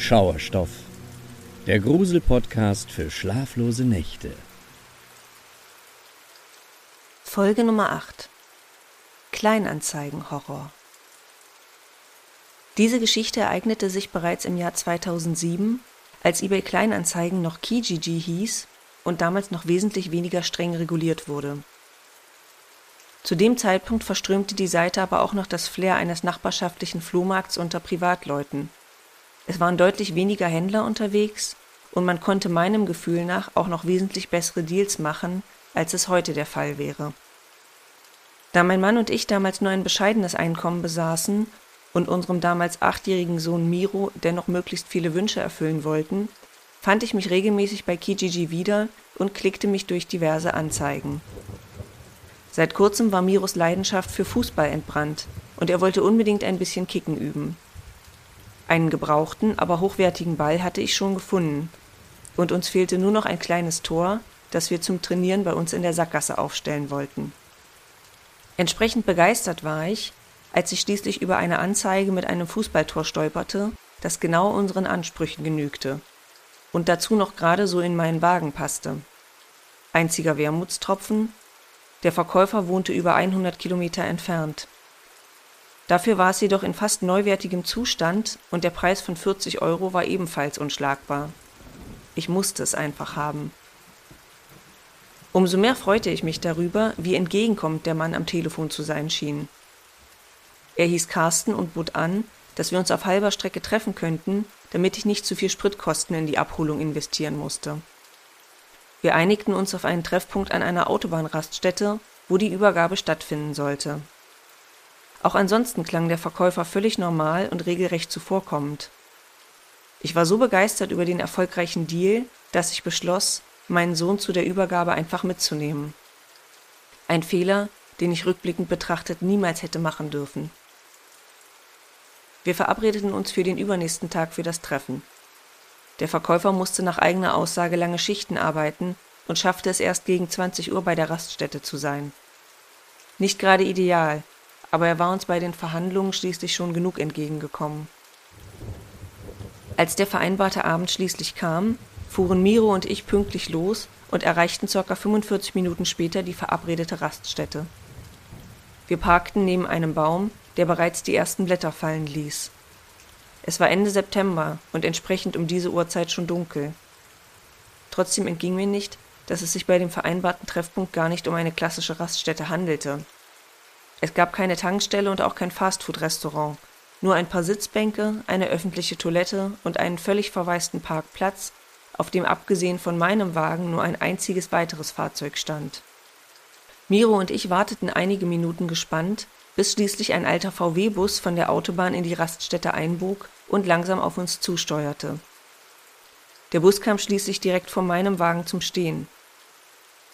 Schauerstoff, der Grusel-Podcast für schlaflose Nächte. Folge Nummer 8 Kleinanzeigen-Horror Diese Geschichte ereignete sich bereits im Jahr 2007, als eBay Kleinanzeigen noch Kijiji hieß und damals noch wesentlich weniger streng reguliert wurde. Zu dem Zeitpunkt verströmte die Seite aber auch noch das Flair eines nachbarschaftlichen Flohmarkts unter Privatleuten. Es waren deutlich weniger Händler unterwegs und man konnte meinem Gefühl nach auch noch wesentlich bessere Deals machen, als es heute der Fall wäre. Da mein Mann und ich damals nur ein bescheidenes Einkommen besaßen und unserem damals achtjährigen Sohn Miro dennoch möglichst viele Wünsche erfüllen wollten, fand ich mich regelmäßig bei Kijiji wieder und klickte mich durch diverse Anzeigen. Seit kurzem war Miros Leidenschaft für Fußball entbrannt und er wollte unbedingt ein bisschen Kicken üben. Einen gebrauchten, aber hochwertigen Ball hatte ich schon gefunden und uns fehlte nur noch ein kleines Tor, das wir zum Trainieren bei uns in der Sackgasse aufstellen wollten. Entsprechend begeistert war ich, als ich schließlich über eine Anzeige mit einem Fußballtor stolperte, das genau unseren Ansprüchen genügte und dazu noch gerade so in meinen Wagen passte. Einziger Wermutstropfen, der Verkäufer wohnte über 100 Kilometer entfernt. Dafür war es jedoch in fast neuwertigem Zustand und der Preis von 40 Euro war ebenfalls unschlagbar. Ich musste es einfach haben. Umso mehr freute ich mich darüber, wie entgegenkommend der Mann am Telefon zu sein schien. Er hieß Carsten und bot an, dass wir uns auf halber Strecke treffen könnten, damit ich nicht zu viel Spritkosten in die Abholung investieren musste. Wir einigten uns auf einen Treffpunkt an einer Autobahnraststätte, wo die Übergabe stattfinden sollte. Auch ansonsten klang der Verkäufer völlig normal und regelrecht zuvorkommend. Ich war so begeistert über den erfolgreichen Deal, dass ich beschloss, meinen Sohn zu der Übergabe einfach mitzunehmen. Ein Fehler, den ich rückblickend betrachtet niemals hätte machen dürfen. Wir verabredeten uns für den übernächsten Tag für das Treffen. Der Verkäufer musste nach eigener Aussage lange Schichten arbeiten und schaffte es erst gegen 20 Uhr bei der Raststätte zu sein. Nicht gerade ideal, aber er war uns bei den Verhandlungen schließlich schon genug entgegengekommen. Als der vereinbarte Abend schließlich kam, fuhren Miro und ich pünktlich los und erreichten ca. 45 Minuten später die verabredete Raststätte. Wir parkten neben einem Baum, der bereits die ersten Blätter fallen ließ. Es war Ende September und entsprechend um diese Uhrzeit schon dunkel. Trotzdem entging mir nicht, dass es sich bei dem vereinbarten Treffpunkt gar nicht um eine klassische Raststätte handelte. Es gab keine Tankstelle und auch kein Fastfood-Restaurant, nur ein paar Sitzbänke, eine öffentliche Toilette und einen völlig verwaisten Parkplatz, auf dem abgesehen von meinem Wagen nur ein einziges weiteres Fahrzeug stand. Miro und ich warteten einige Minuten gespannt, bis schließlich ein alter VW-Bus von der Autobahn in die Raststätte einbog und langsam auf uns zusteuerte. Der Bus kam schließlich direkt vor meinem Wagen zum Stehen.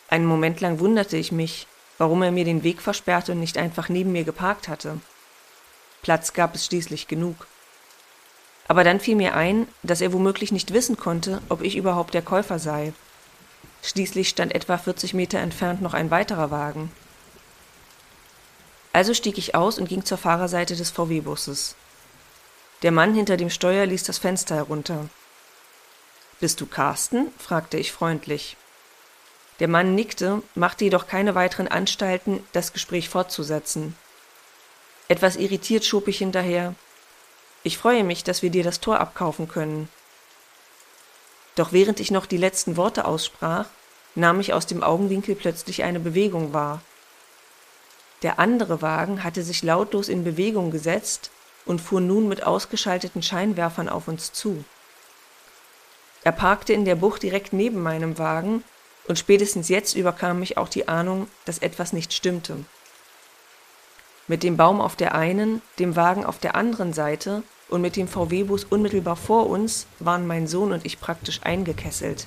Einen Moment lang wunderte ich mich, warum er mir den Weg versperrte und nicht einfach neben mir geparkt hatte. Platz gab es schließlich genug. Aber dann fiel mir ein, dass er womöglich nicht wissen konnte, ob ich überhaupt der Käufer sei. Schließlich stand etwa 40 Meter entfernt noch ein weiterer Wagen. Also stieg ich aus und ging zur Fahrerseite des VW-Busses. Der Mann hinter dem Steuer ließ das Fenster herunter. Bist du Carsten? fragte ich freundlich. Der Mann nickte, machte jedoch keine weiteren Anstalten, das Gespräch fortzusetzen. Etwas irritiert schob ich hinterher. Ich freue mich, dass wir dir das Tor abkaufen können. Doch während ich noch die letzten Worte aussprach, nahm ich aus dem Augenwinkel plötzlich eine Bewegung wahr. Der andere Wagen hatte sich lautlos in Bewegung gesetzt und fuhr nun mit ausgeschalteten Scheinwerfern auf uns zu. Er parkte in der Bucht direkt neben meinem Wagen, und spätestens jetzt überkam mich auch die Ahnung, dass etwas nicht stimmte. Mit dem Baum auf der einen, dem Wagen auf der anderen Seite und mit dem VW-Bus unmittelbar vor uns waren mein Sohn und ich praktisch eingekesselt.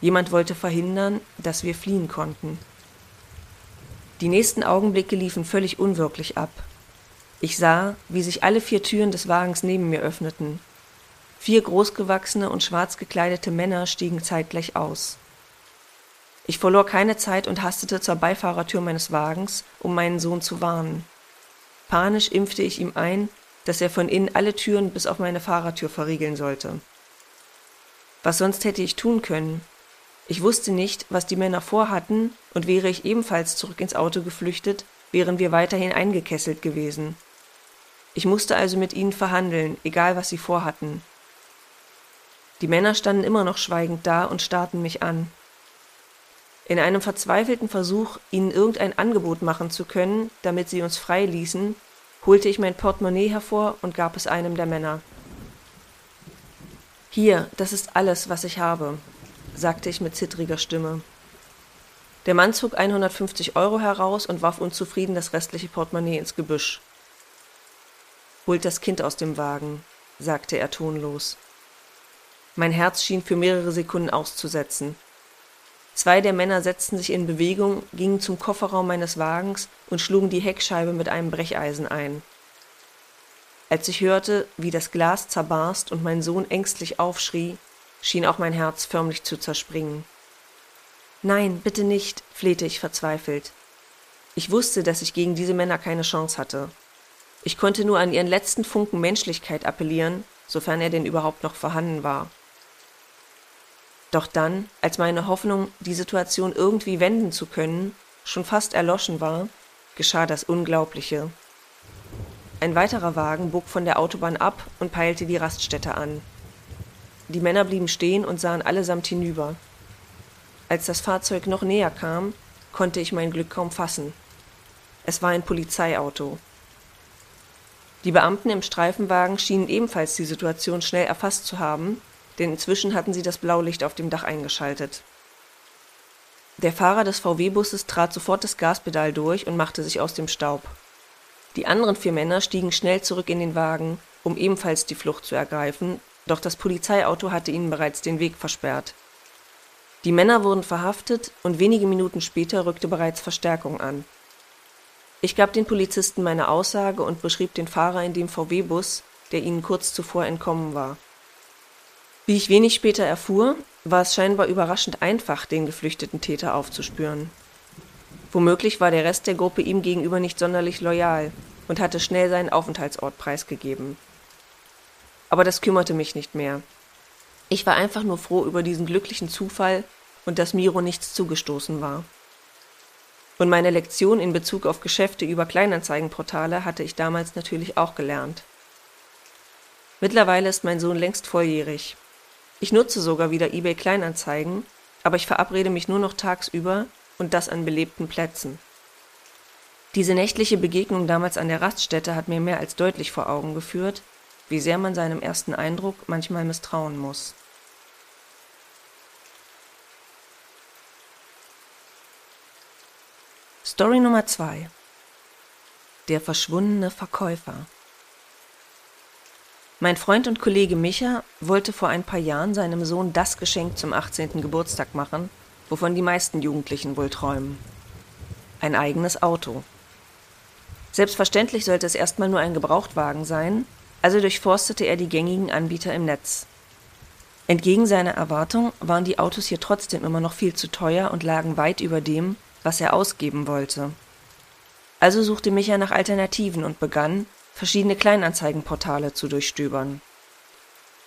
Jemand wollte verhindern, dass wir fliehen konnten. Die nächsten Augenblicke liefen völlig unwirklich ab. Ich sah, wie sich alle vier Türen des Wagens neben mir öffneten. Vier großgewachsene und schwarz gekleidete Männer stiegen zeitgleich aus. Ich verlor keine Zeit und hastete zur Beifahrertür meines Wagens, um meinen Sohn zu warnen. Panisch impfte ich ihm ein, dass er von innen alle Türen bis auf meine Fahrertür verriegeln sollte. Was sonst hätte ich tun können? Ich wusste nicht, was die Männer vorhatten, und wäre ich ebenfalls zurück ins Auto geflüchtet, wären wir weiterhin eingekesselt gewesen. Ich musste also mit ihnen verhandeln, egal was sie vorhatten. Die Männer standen immer noch schweigend da und starrten mich an. In einem verzweifelten Versuch, ihnen irgendein Angebot machen zu können, damit sie uns frei ließen, holte ich mein Portemonnaie hervor und gab es einem der Männer. Hier, das ist alles, was ich habe, sagte ich mit zittriger Stimme. Der Mann zog 150 Euro heraus und warf unzufrieden das restliche Portemonnaie ins Gebüsch. Holt das Kind aus dem Wagen, sagte er tonlos. Mein Herz schien für mehrere Sekunden auszusetzen. Zwei der Männer setzten sich in Bewegung, gingen zum Kofferraum meines Wagens und schlugen die Heckscheibe mit einem Brecheisen ein. Als ich hörte, wie das Glas zerbarst und mein Sohn ängstlich aufschrie, schien auch mein Herz förmlich zu zerspringen. Nein, bitte nicht, flehte ich verzweifelt. Ich wusste, dass ich gegen diese Männer keine Chance hatte. Ich konnte nur an ihren letzten Funken Menschlichkeit appellieren, sofern er denn überhaupt noch vorhanden war. Doch dann, als meine Hoffnung, die Situation irgendwie wenden zu können, schon fast erloschen war, geschah das Unglaubliche. Ein weiterer Wagen bog von der Autobahn ab und peilte die Raststätte an. Die Männer blieben stehen und sahen allesamt hinüber. Als das Fahrzeug noch näher kam, konnte ich mein Glück kaum fassen. Es war ein Polizeiauto. Die Beamten im Streifenwagen schienen ebenfalls die Situation schnell erfasst zu haben denn inzwischen hatten sie das Blaulicht auf dem Dach eingeschaltet. Der Fahrer des VW-Busses trat sofort das Gaspedal durch und machte sich aus dem Staub. Die anderen vier Männer stiegen schnell zurück in den Wagen, um ebenfalls die Flucht zu ergreifen, doch das Polizeiauto hatte ihnen bereits den Weg versperrt. Die Männer wurden verhaftet und wenige Minuten später rückte bereits Verstärkung an. Ich gab den Polizisten meine Aussage und beschrieb den Fahrer in dem VW-Bus, der ihnen kurz zuvor entkommen war. Wie ich wenig später erfuhr, war es scheinbar überraschend einfach, den geflüchteten Täter aufzuspüren. Womöglich war der Rest der Gruppe ihm gegenüber nicht sonderlich loyal und hatte schnell seinen Aufenthaltsort preisgegeben. Aber das kümmerte mich nicht mehr. Ich war einfach nur froh über diesen glücklichen Zufall und dass Miro nichts zugestoßen war. Und meine Lektion in Bezug auf Geschäfte über Kleinanzeigenportale hatte ich damals natürlich auch gelernt. Mittlerweile ist mein Sohn längst volljährig ich nutze sogar wieder eBay Kleinanzeigen, aber ich verabrede mich nur noch tagsüber und das an belebten Plätzen. Diese nächtliche Begegnung damals an der Raststätte hat mir mehr als deutlich vor Augen geführt, wie sehr man seinem ersten Eindruck manchmal misstrauen muss. Story Nummer 2 Der verschwundene Verkäufer mein Freund und Kollege Micha wollte vor ein paar Jahren seinem Sohn das Geschenk zum 18. Geburtstag machen, wovon die meisten Jugendlichen wohl träumen. Ein eigenes Auto. Selbstverständlich sollte es erstmal nur ein Gebrauchtwagen sein, also durchforstete er die gängigen Anbieter im Netz. Entgegen seiner Erwartung waren die Autos hier trotzdem immer noch viel zu teuer und lagen weit über dem, was er ausgeben wollte. Also suchte Micha nach Alternativen und begann, verschiedene Kleinanzeigenportale zu durchstöbern.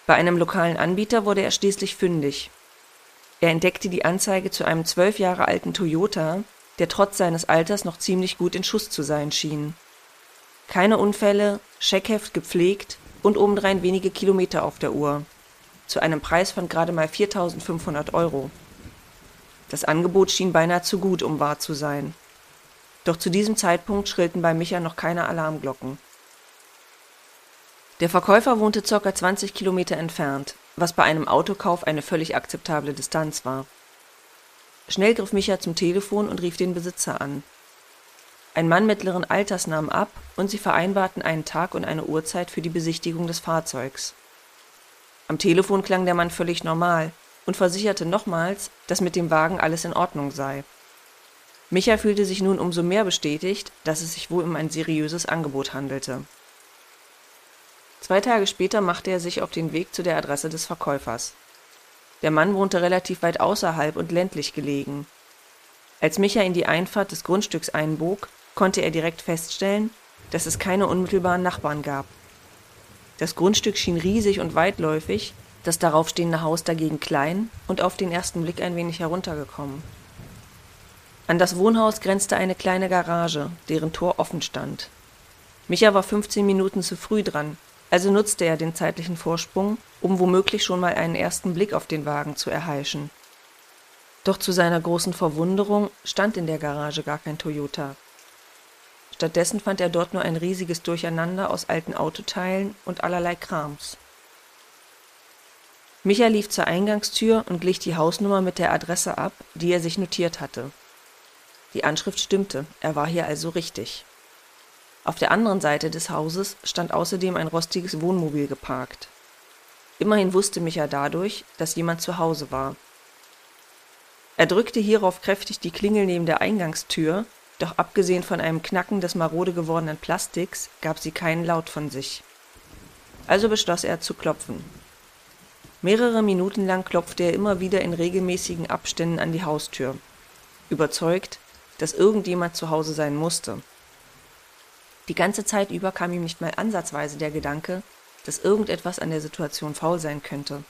Bei einem lokalen Anbieter wurde er schließlich fündig. Er entdeckte die Anzeige zu einem zwölf Jahre alten Toyota, der trotz seines Alters noch ziemlich gut in Schuss zu sein schien. Keine Unfälle, Scheckheft gepflegt und obendrein wenige Kilometer auf der Uhr. Zu einem Preis von gerade mal 4500 Euro. Das Angebot schien beinahe zu gut, um wahr zu sein. Doch zu diesem Zeitpunkt schrillten bei Micha noch keine Alarmglocken. Der Verkäufer wohnte ca. 20 Kilometer entfernt, was bei einem Autokauf eine völlig akzeptable Distanz war. Schnell griff Micha zum Telefon und rief den Besitzer an. Ein Mann mittleren Alters nahm ab und sie vereinbarten einen Tag und eine Uhrzeit für die Besichtigung des Fahrzeugs. Am Telefon klang der Mann völlig normal und versicherte nochmals, dass mit dem Wagen alles in Ordnung sei. Micha fühlte sich nun umso mehr bestätigt, dass es sich wohl um ein seriöses Angebot handelte. Zwei Tage später machte er sich auf den Weg zu der Adresse des Verkäufers. Der Mann wohnte relativ weit außerhalb und ländlich gelegen. Als Micha in die Einfahrt des Grundstücks einbog, konnte er direkt feststellen, dass es keine unmittelbaren Nachbarn gab. Das Grundstück schien riesig und weitläufig, das darauf stehende Haus dagegen klein und auf den ersten Blick ein wenig heruntergekommen. An das Wohnhaus grenzte eine kleine Garage, deren Tor offen stand. Micha war 15 Minuten zu früh dran, also nutzte er den zeitlichen Vorsprung, um womöglich schon mal einen ersten Blick auf den Wagen zu erheischen. Doch zu seiner großen Verwunderung stand in der Garage gar kein Toyota. Stattdessen fand er dort nur ein riesiges Durcheinander aus alten Autoteilen und allerlei Krams. Micha lief zur Eingangstür und glich die Hausnummer mit der Adresse ab, die er sich notiert hatte. Die Anschrift stimmte, er war hier also richtig. Auf der anderen Seite des Hauses stand außerdem ein rostiges Wohnmobil geparkt. Immerhin wusste Micha dadurch, dass jemand zu Hause war. Er drückte hierauf kräftig die Klingel neben der Eingangstür, doch abgesehen von einem Knacken des marode gewordenen Plastiks gab sie keinen Laut von sich. Also beschloss er zu klopfen. Mehrere Minuten lang klopfte er immer wieder in regelmäßigen Abständen an die Haustür, überzeugt, dass irgendjemand zu Hause sein musste. Die ganze Zeit über kam ihm nicht mal ansatzweise der Gedanke, dass irgendetwas an der Situation faul sein könnte.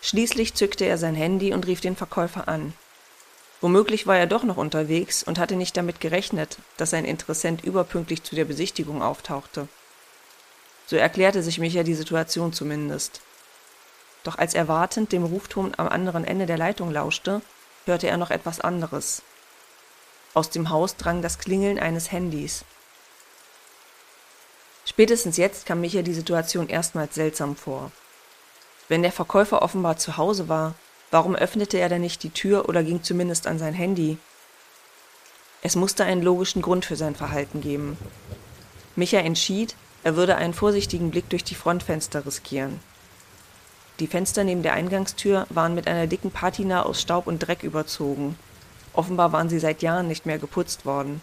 Schließlich zückte er sein Handy und rief den Verkäufer an. Womöglich war er doch noch unterwegs und hatte nicht damit gerechnet, dass sein Interessent überpünktlich zu der Besichtigung auftauchte. So erklärte sich Micha die Situation zumindest. Doch als er wartend dem Rufton am anderen Ende der Leitung lauschte, hörte er noch etwas anderes. Aus dem Haus drang das Klingeln eines Handys. Spätestens jetzt kam Micha die Situation erstmals seltsam vor. Wenn der Verkäufer offenbar zu Hause war, warum öffnete er denn nicht die Tür oder ging zumindest an sein Handy? Es musste einen logischen Grund für sein Verhalten geben. Micha entschied, er würde einen vorsichtigen Blick durch die Frontfenster riskieren. Die Fenster neben der Eingangstür waren mit einer dicken Patina aus Staub und Dreck überzogen. Offenbar waren sie seit Jahren nicht mehr geputzt worden.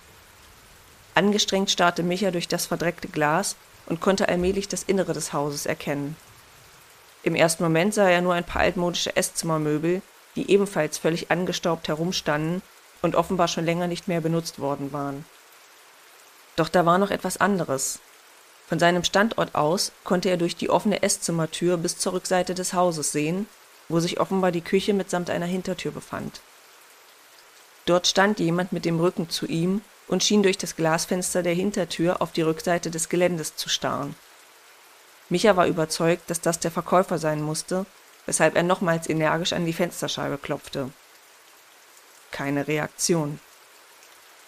Angestrengt starrte Micha durch das verdreckte Glas und konnte allmählich das Innere des Hauses erkennen. Im ersten Moment sah er nur ein paar altmodische Esszimmermöbel, die ebenfalls völlig angestaubt herumstanden und offenbar schon länger nicht mehr benutzt worden waren. Doch da war noch etwas anderes. Von seinem Standort aus konnte er durch die offene Esszimmertür bis zur Rückseite des Hauses sehen, wo sich offenbar die Küche mitsamt einer Hintertür befand. Dort stand jemand mit dem Rücken zu ihm und schien durch das Glasfenster der Hintertür auf die Rückseite des Geländes zu starren. Micha war überzeugt, dass das der Verkäufer sein musste, weshalb er nochmals energisch an die Fensterscheibe klopfte. Keine Reaktion.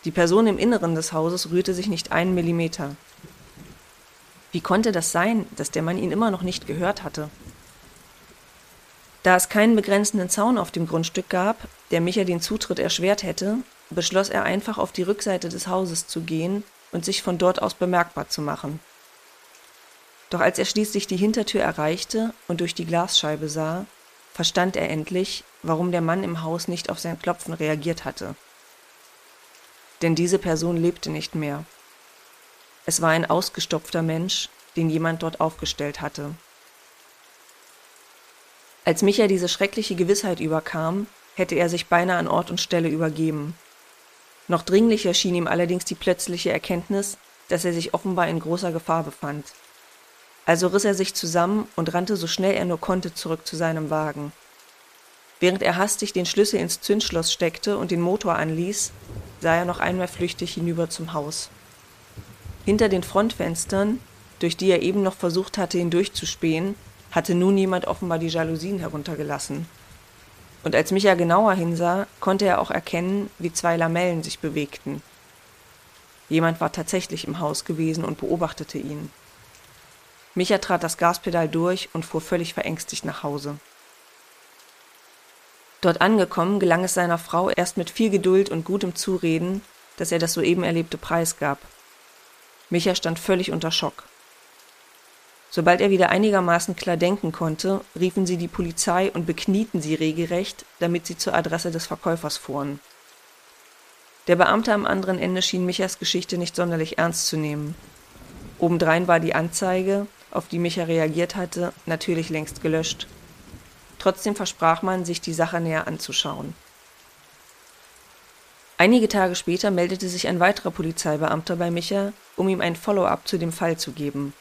Die Person im Inneren des Hauses rührte sich nicht einen Millimeter. Wie konnte das sein, dass der Mann ihn immer noch nicht gehört hatte? Da es keinen begrenzenden Zaun auf dem Grundstück gab, der Micha den Zutritt erschwert hätte, beschloss er einfach auf die Rückseite des Hauses zu gehen und sich von dort aus bemerkbar zu machen. Doch als er schließlich die Hintertür erreichte und durch die Glasscheibe sah, verstand er endlich, warum der Mann im Haus nicht auf sein Klopfen reagiert hatte. Denn diese Person lebte nicht mehr. Es war ein ausgestopfter Mensch, den jemand dort aufgestellt hatte. Als Micha diese schreckliche Gewissheit überkam, hätte er sich beinahe an Ort und Stelle übergeben. Noch dringlicher schien ihm allerdings die plötzliche Erkenntnis, dass er sich offenbar in großer Gefahr befand. Also riss er sich zusammen und rannte so schnell er nur konnte zurück zu seinem Wagen. Während er hastig den Schlüssel ins Zündschloss steckte und den Motor anließ, sah er noch einmal flüchtig hinüber zum Haus. Hinter den Frontfenstern, durch die er eben noch versucht hatte, hindurchzuspähen, hatte nun jemand offenbar die Jalousien heruntergelassen. Und als Micha genauer hinsah, konnte er auch erkennen, wie zwei Lamellen sich bewegten. Jemand war tatsächlich im Haus gewesen und beobachtete ihn. Micha trat das Gaspedal durch und fuhr völlig verängstigt nach Hause. Dort angekommen, gelang es seiner Frau erst mit viel Geduld und gutem Zureden, dass er das soeben erlebte preisgab. Micha stand völlig unter Schock. Sobald er wieder einigermaßen klar denken konnte, riefen sie die Polizei und beknieten sie regelrecht, damit sie zur Adresse des Verkäufers fuhren. Der Beamte am anderen Ende schien Michas Geschichte nicht sonderlich ernst zu nehmen. Obendrein war die Anzeige, auf die Micha reagiert hatte, natürlich längst gelöscht. Trotzdem versprach man, sich die Sache näher anzuschauen. Einige Tage später meldete sich ein weiterer Polizeibeamter bei Micha, um ihm ein Follow-up zu dem Fall zu geben.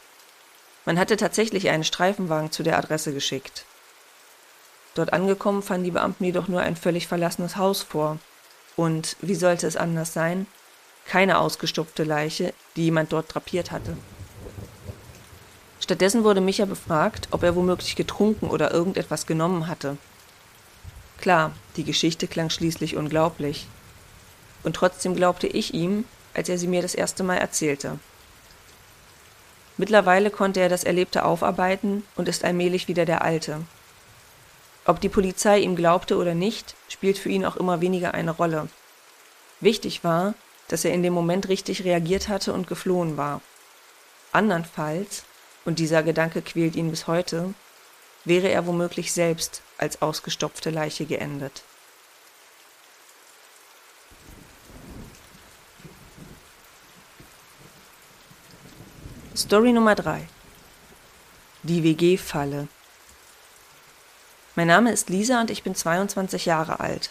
Man hatte tatsächlich einen Streifenwagen zu der Adresse geschickt. Dort angekommen fanden die Beamten jedoch nur ein völlig verlassenes Haus vor. Und wie sollte es anders sein? Keine ausgestopfte Leiche, die jemand dort drapiert hatte. Stattdessen wurde Micha befragt, ob er womöglich getrunken oder irgendetwas genommen hatte. Klar, die Geschichte klang schließlich unglaublich. Und trotzdem glaubte ich ihm, als er sie mir das erste Mal erzählte. Mittlerweile konnte er das Erlebte aufarbeiten und ist allmählich wieder der Alte. Ob die Polizei ihm glaubte oder nicht, spielt für ihn auch immer weniger eine Rolle. Wichtig war, dass er in dem Moment richtig reagiert hatte und geflohen war. Andernfalls, und dieser Gedanke quält ihn bis heute, wäre er womöglich selbst als ausgestopfte Leiche geendet. Story Nummer 3 Die WG-Falle Mein Name ist Lisa und ich bin 22 Jahre alt.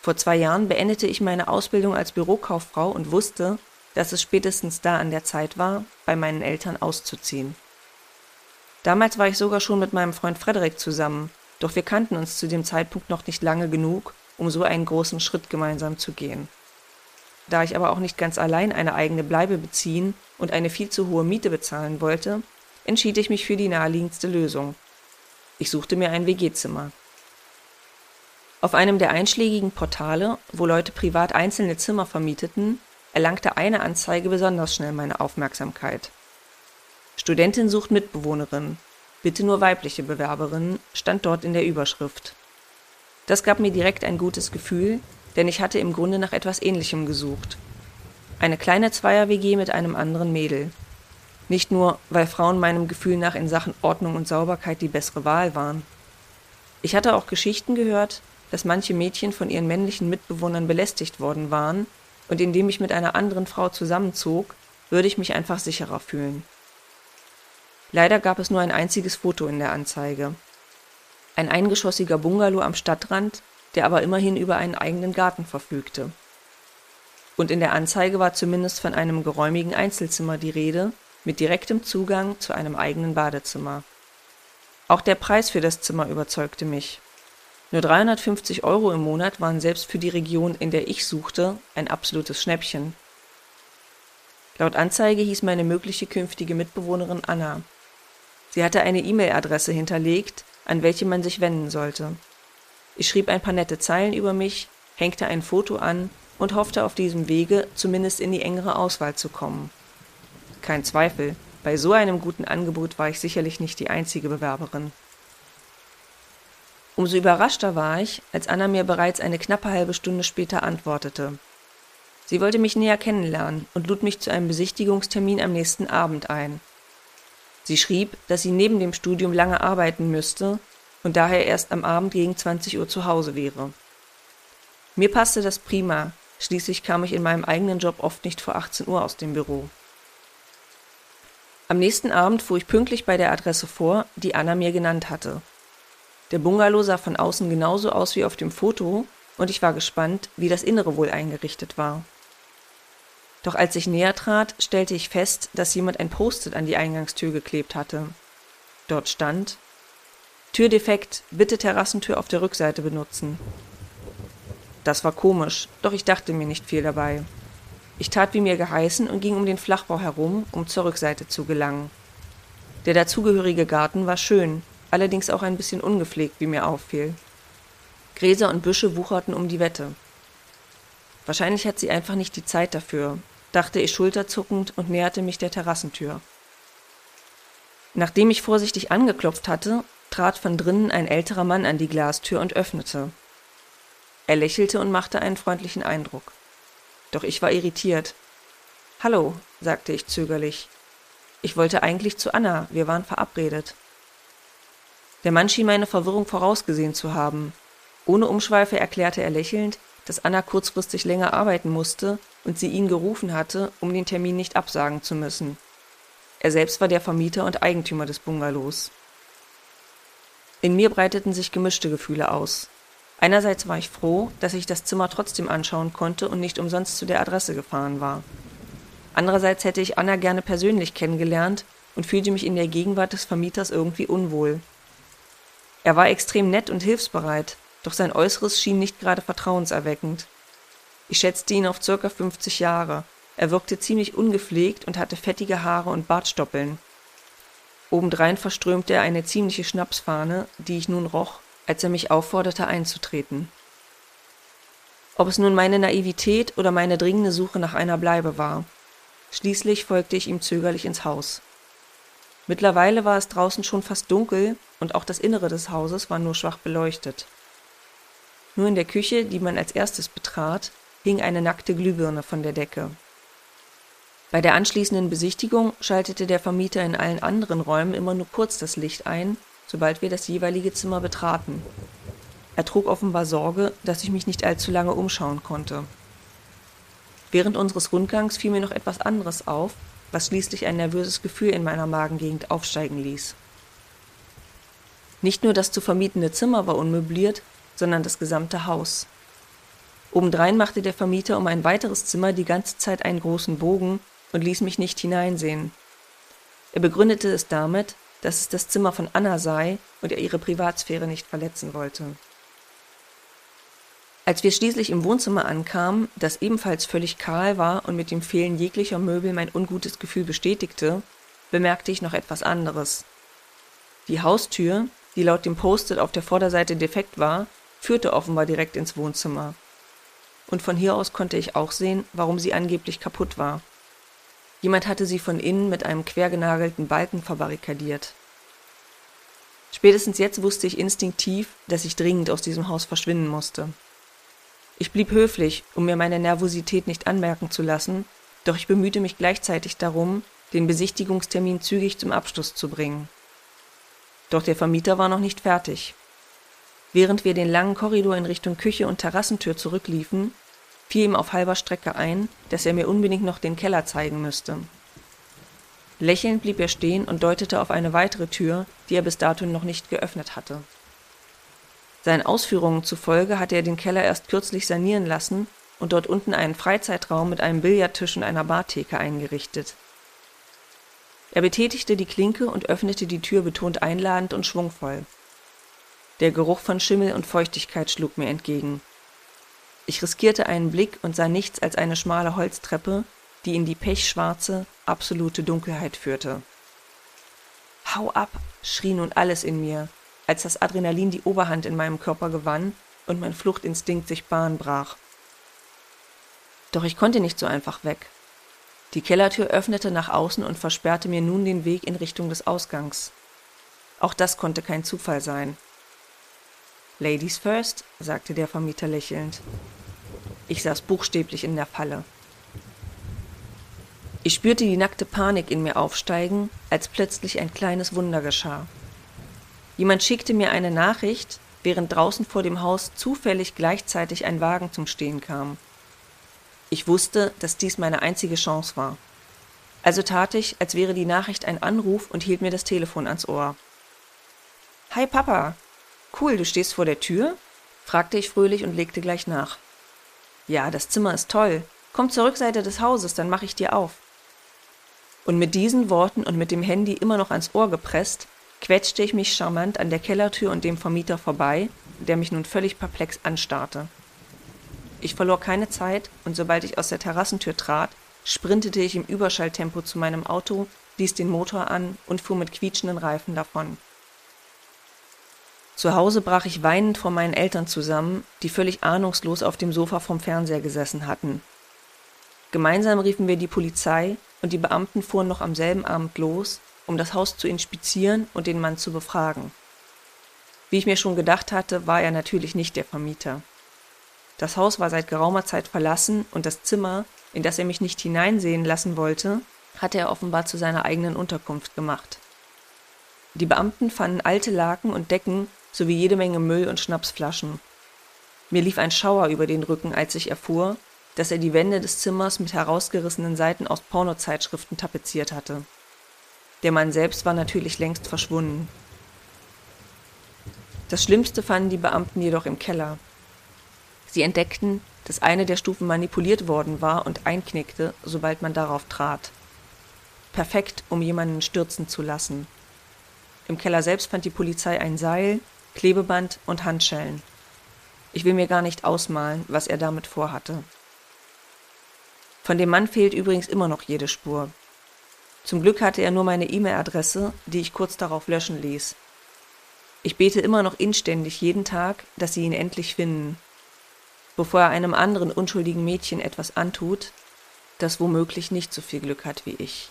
Vor zwei Jahren beendete ich meine Ausbildung als Bürokauffrau und wusste, dass es spätestens da an der Zeit war, bei meinen Eltern auszuziehen. Damals war ich sogar schon mit meinem Freund Frederik zusammen, doch wir kannten uns zu dem Zeitpunkt noch nicht lange genug, um so einen großen Schritt gemeinsam zu gehen. Da ich aber auch nicht ganz allein eine eigene Bleibe beziehen und eine viel zu hohe Miete bezahlen wollte, entschied ich mich für die naheliegendste Lösung. Ich suchte mir ein WG-Zimmer. Auf einem der einschlägigen Portale, wo Leute privat einzelne Zimmer vermieteten, erlangte eine Anzeige besonders schnell meine Aufmerksamkeit. Studentin sucht Mitbewohnerin. Bitte nur weibliche Bewerberinnen, stand dort in der Überschrift. Das gab mir direkt ein gutes Gefühl, denn ich hatte im Grunde nach etwas Ähnlichem gesucht. Eine kleine Zweier-WG mit einem anderen Mädel. Nicht nur, weil Frauen meinem Gefühl nach in Sachen Ordnung und Sauberkeit die bessere Wahl waren. Ich hatte auch Geschichten gehört, dass manche Mädchen von ihren männlichen Mitbewohnern belästigt worden waren, und indem ich mit einer anderen Frau zusammenzog, würde ich mich einfach sicherer fühlen. Leider gab es nur ein einziges Foto in der Anzeige. Ein eingeschossiger Bungalow am Stadtrand, der aber immerhin über einen eigenen Garten verfügte. Und in der Anzeige war zumindest von einem geräumigen Einzelzimmer die Rede, mit direktem Zugang zu einem eigenen Badezimmer. Auch der Preis für das Zimmer überzeugte mich. Nur 350 Euro im Monat waren selbst für die Region, in der ich suchte, ein absolutes Schnäppchen. Laut Anzeige hieß meine mögliche künftige Mitbewohnerin Anna. Sie hatte eine E-Mail-Adresse hinterlegt, an welche man sich wenden sollte. Ich schrieb ein paar nette Zeilen über mich, hängte ein Foto an und hoffte auf diesem Wege zumindest in die engere Auswahl zu kommen. Kein Zweifel, bei so einem guten Angebot war ich sicherlich nicht die einzige Bewerberin. Umso überraschter war ich, als Anna mir bereits eine knappe halbe Stunde später antwortete. Sie wollte mich näher kennenlernen und lud mich zu einem Besichtigungstermin am nächsten Abend ein. Sie schrieb, dass sie neben dem Studium lange arbeiten müsste und daher erst am Abend gegen 20 Uhr zu Hause wäre. Mir passte das prima, schließlich kam ich in meinem eigenen Job oft nicht vor 18 Uhr aus dem Büro. Am nächsten Abend fuhr ich pünktlich bei der Adresse vor, die Anna mir genannt hatte. Der Bungalow sah von außen genauso aus wie auf dem Foto, und ich war gespannt, wie das Innere wohl eingerichtet war. Doch als ich näher trat, stellte ich fest, dass jemand ein Post-it an die Eingangstür geklebt hatte. Dort stand Türdefekt, bitte Terrassentür auf der Rückseite benutzen. Das war komisch, doch ich dachte mir nicht viel dabei. Ich tat wie mir geheißen und ging um den Flachbau herum, um zur Rückseite zu gelangen. Der dazugehörige Garten war schön, allerdings auch ein bisschen ungepflegt, wie mir auffiel. Gräser und Büsche wucherten um die Wette. Wahrscheinlich hat sie einfach nicht die Zeit dafür, dachte ich schulterzuckend und näherte mich der Terrassentür. Nachdem ich vorsichtig angeklopft hatte, trat von drinnen ein älterer Mann an die Glastür und öffnete. Er lächelte und machte einen freundlichen Eindruck. Doch ich war irritiert. Hallo, sagte ich zögerlich. Ich wollte eigentlich zu Anna, wir waren verabredet. Der Mann schien meine Verwirrung vorausgesehen zu haben. Ohne Umschweife erklärte er lächelnd, dass Anna kurzfristig länger arbeiten musste und sie ihn gerufen hatte, um den Termin nicht absagen zu müssen. Er selbst war der Vermieter und Eigentümer des Bungalows. In mir breiteten sich gemischte Gefühle aus. Einerseits war ich froh, dass ich das Zimmer trotzdem anschauen konnte und nicht umsonst zu der Adresse gefahren war. Andererseits hätte ich Anna gerne persönlich kennengelernt, und fühlte mich in der Gegenwart des Vermieters irgendwie unwohl. Er war extrem nett und hilfsbereit, doch sein Äußeres schien nicht gerade vertrauenserweckend. Ich schätzte ihn auf circa 50 Jahre. Er wirkte ziemlich ungepflegt und hatte fettige Haare und Bartstoppeln. Obendrein verströmte er eine ziemliche Schnapsfahne, die ich nun roch, als er mich aufforderte einzutreten. Ob es nun meine Naivität oder meine dringende Suche nach einer Bleibe war. Schließlich folgte ich ihm zögerlich ins Haus. Mittlerweile war es draußen schon fast dunkel und auch das Innere des Hauses war nur schwach beleuchtet. Nur in der Küche, die man als erstes betrat, hing eine nackte Glühbirne von der Decke. Bei der anschließenden Besichtigung schaltete der Vermieter in allen anderen Räumen immer nur kurz das Licht ein, sobald wir das jeweilige Zimmer betraten. Er trug offenbar Sorge, dass ich mich nicht allzu lange umschauen konnte. Während unseres Rundgangs fiel mir noch etwas anderes auf, was schließlich ein nervöses Gefühl in meiner Magengegend aufsteigen ließ. Nicht nur das zu vermietende Zimmer war unmöbliert, sondern das gesamte Haus. Obendrein machte der Vermieter um ein weiteres Zimmer die ganze Zeit einen großen Bogen und ließ mich nicht hineinsehen. Er begründete es damit, dass es das Zimmer von Anna sei und er ihre Privatsphäre nicht verletzen wollte. Als wir schließlich im Wohnzimmer ankamen, das ebenfalls völlig kahl war und mit dem Fehlen jeglicher Möbel mein ungutes Gefühl bestätigte, bemerkte ich noch etwas anderes. Die Haustür, die laut dem Post-it auf der Vorderseite defekt war, führte offenbar direkt ins Wohnzimmer. Und von hier aus konnte ich auch sehen, warum sie angeblich kaputt war. Jemand hatte sie von innen mit einem quergenagelten Balken verbarrikadiert. Spätestens jetzt wusste ich instinktiv, dass ich dringend aus diesem Haus verschwinden musste. Ich blieb höflich, um mir meine Nervosität nicht anmerken zu lassen, doch ich bemühte mich gleichzeitig darum, den Besichtigungstermin zügig zum Abschluss zu bringen. Doch der Vermieter war noch nicht fertig. Während wir den langen Korridor in Richtung Küche und Terrassentür zurückliefen, fiel ihm auf halber Strecke ein, dass er mir unbedingt noch den Keller zeigen müsste. Lächelnd blieb er stehen und deutete auf eine weitere Tür, die er bis dato noch nicht geöffnet hatte. Seinen Ausführungen zufolge hatte er den Keller erst kürzlich sanieren lassen und dort unten einen Freizeitraum mit einem Billardtisch und einer Bartheke eingerichtet. Er betätigte die Klinke und öffnete die Tür betont einladend und schwungvoll. Der Geruch von Schimmel und Feuchtigkeit schlug mir entgegen. Ich riskierte einen Blick und sah nichts als eine schmale Holztreppe, die in die pechschwarze, absolute Dunkelheit führte. Hau ab, schrie nun alles in mir, als das Adrenalin die Oberhand in meinem Körper gewann und mein Fluchtinstinkt sich Bahn brach. Doch ich konnte nicht so einfach weg. Die Kellertür öffnete nach außen und versperrte mir nun den Weg in Richtung des Ausgangs. Auch das konnte kein Zufall sein. Ladies first, sagte der Vermieter lächelnd. Ich saß buchstäblich in der Falle. Ich spürte die nackte Panik in mir aufsteigen, als plötzlich ein kleines Wunder geschah. Jemand schickte mir eine Nachricht, während draußen vor dem Haus zufällig gleichzeitig ein Wagen zum Stehen kam. Ich wusste, dass dies meine einzige Chance war. Also tat ich, als wäre die Nachricht ein Anruf und hielt mir das Telefon ans Ohr. Hi Papa. Cool, du stehst vor der Tür? fragte ich fröhlich und legte gleich nach. Ja, das Zimmer ist toll. Komm zur Rückseite des Hauses, dann mache ich dir auf. Und mit diesen Worten und mit dem Handy immer noch ans Ohr gepresst, quetschte ich mich charmant an der Kellertür und dem Vermieter vorbei, der mich nun völlig perplex anstarrte. Ich verlor keine Zeit, und sobald ich aus der Terrassentür trat, sprintete ich im Überschalltempo zu meinem Auto, ließ den Motor an und fuhr mit quietschenden Reifen davon. Zu Hause brach ich weinend vor meinen Eltern zusammen, die völlig ahnungslos auf dem Sofa vom Fernseher gesessen hatten. Gemeinsam riefen wir die Polizei, und die Beamten fuhren noch am selben Abend los, um das Haus zu inspizieren und den Mann zu befragen. Wie ich mir schon gedacht hatte, war er natürlich nicht der Vermieter. Das Haus war seit geraumer Zeit verlassen und das Zimmer, in das er mich nicht hineinsehen lassen wollte, hatte er offenbar zu seiner eigenen Unterkunft gemacht. Die Beamten fanden alte Laken und Decken sowie jede Menge Müll und Schnapsflaschen. Mir lief ein Schauer über den Rücken, als ich erfuhr, dass er die Wände des Zimmers mit herausgerissenen Seiten aus Pornozeitschriften tapeziert hatte. Der Mann selbst war natürlich längst verschwunden. Das Schlimmste fanden die Beamten jedoch im Keller. Sie entdeckten, dass eine der Stufen manipuliert worden war und einknickte, sobald man darauf trat. perfekt, um jemanden stürzen zu lassen. Im Keller selbst fand die Polizei ein Seil, Klebeband und Handschellen. Ich will mir gar nicht ausmalen, was er damit vorhatte. Von dem Mann fehlt übrigens immer noch jede Spur. Zum Glück hatte er nur meine E-Mail-Adresse, die ich kurz darauf löschen ließ. Ich bete immer noch inständig jeden Tag, dass sie ihn endlich finden, bevor er einem anderen unschuldigen Mädchen etwas antut, das womöglich nicht so viel Glück hat wie ich.